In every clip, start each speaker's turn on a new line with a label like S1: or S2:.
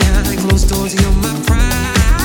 S1: behind close doors, you're my pride.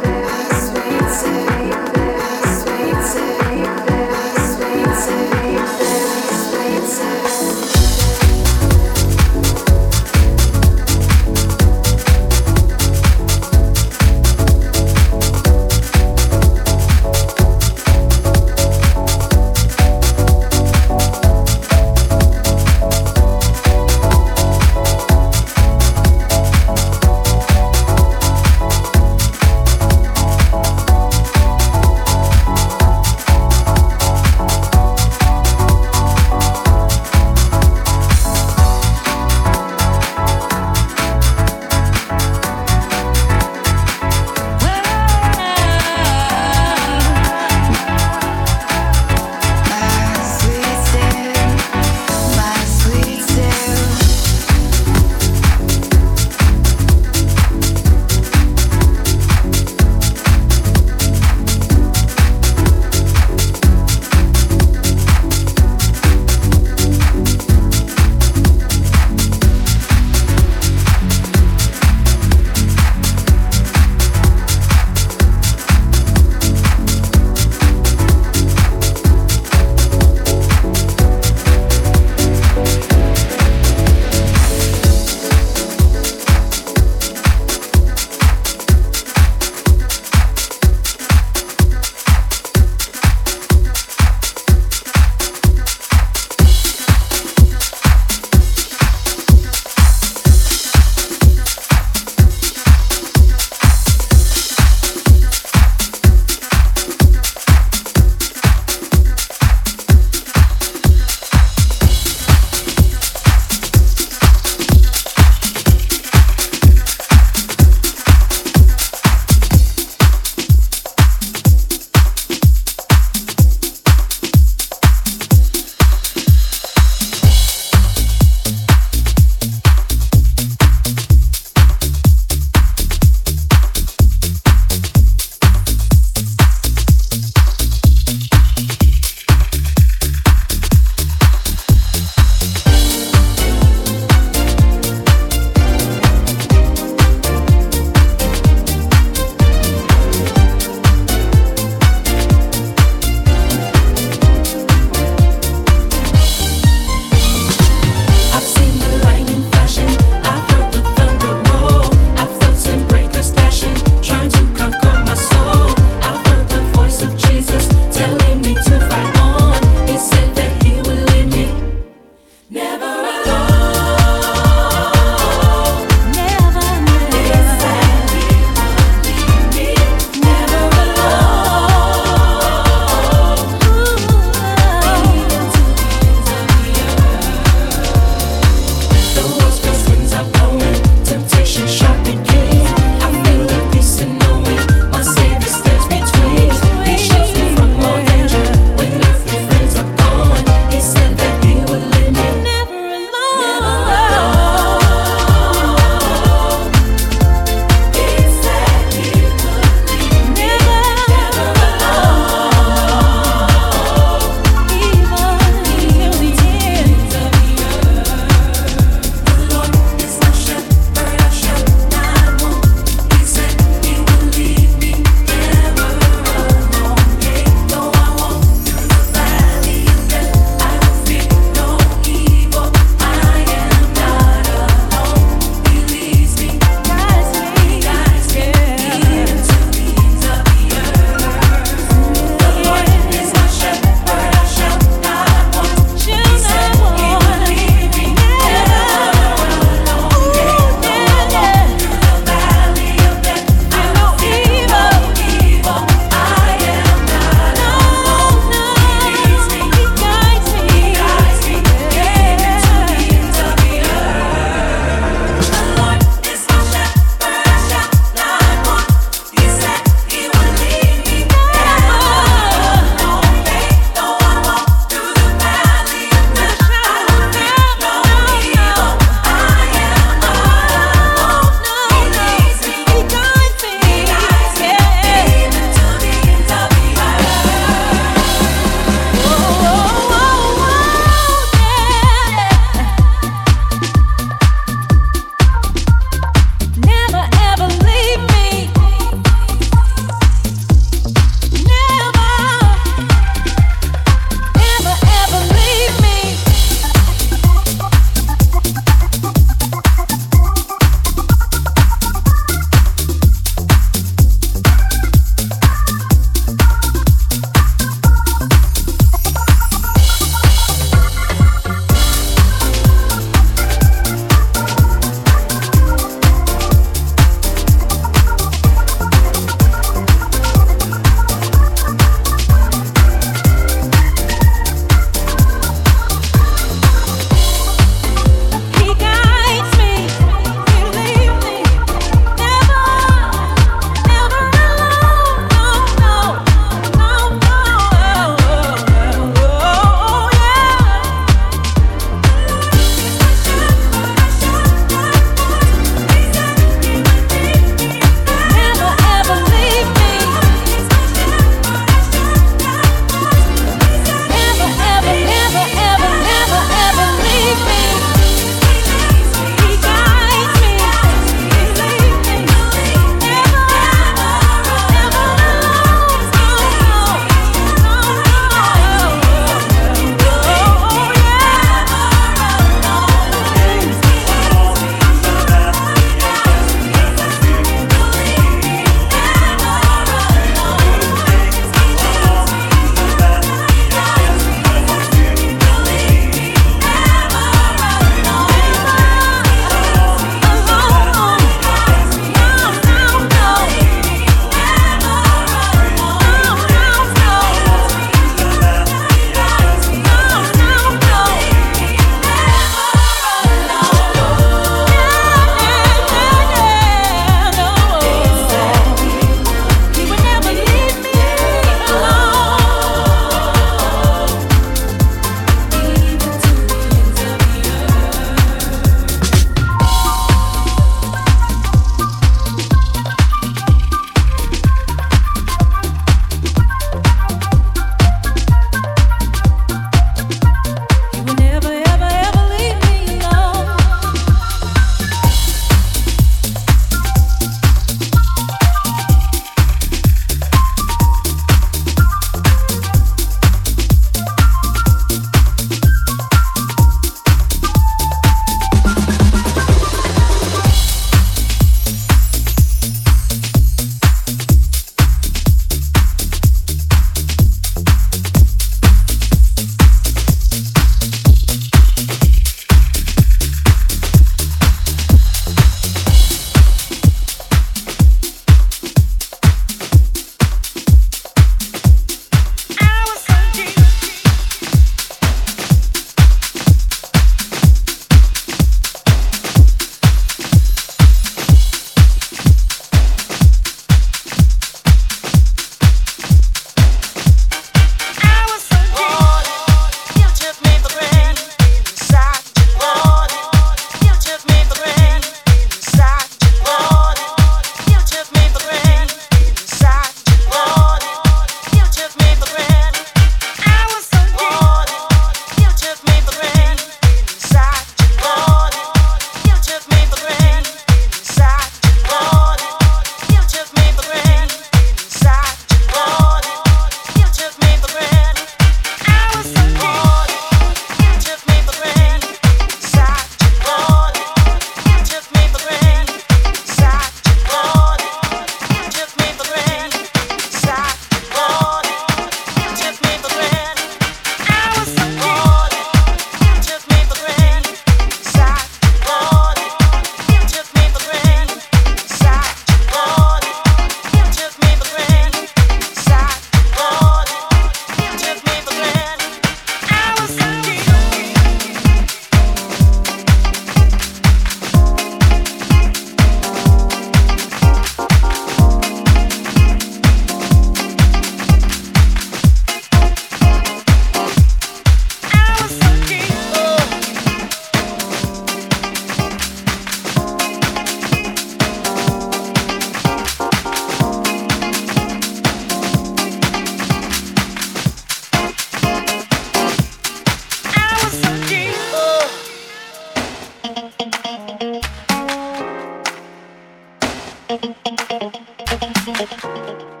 S2: フフフフ。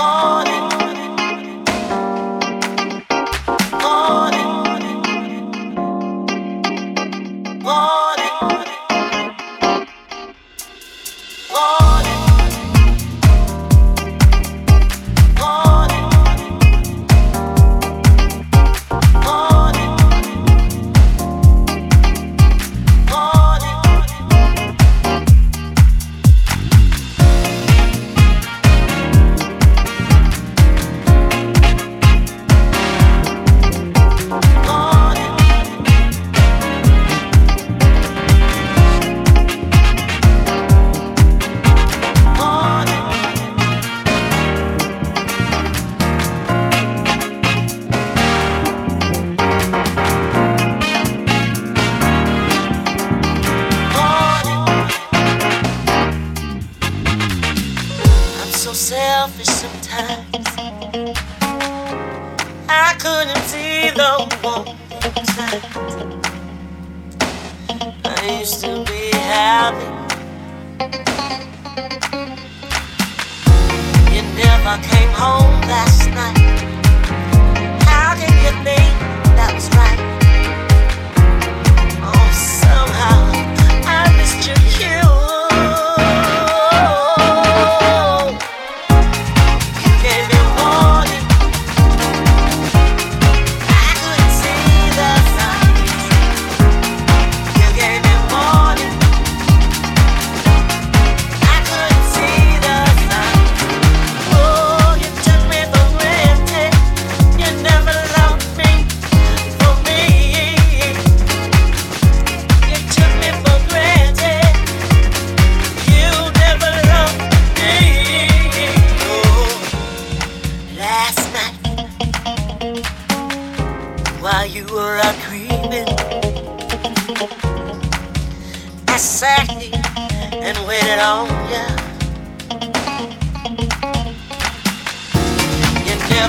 S2: Somehow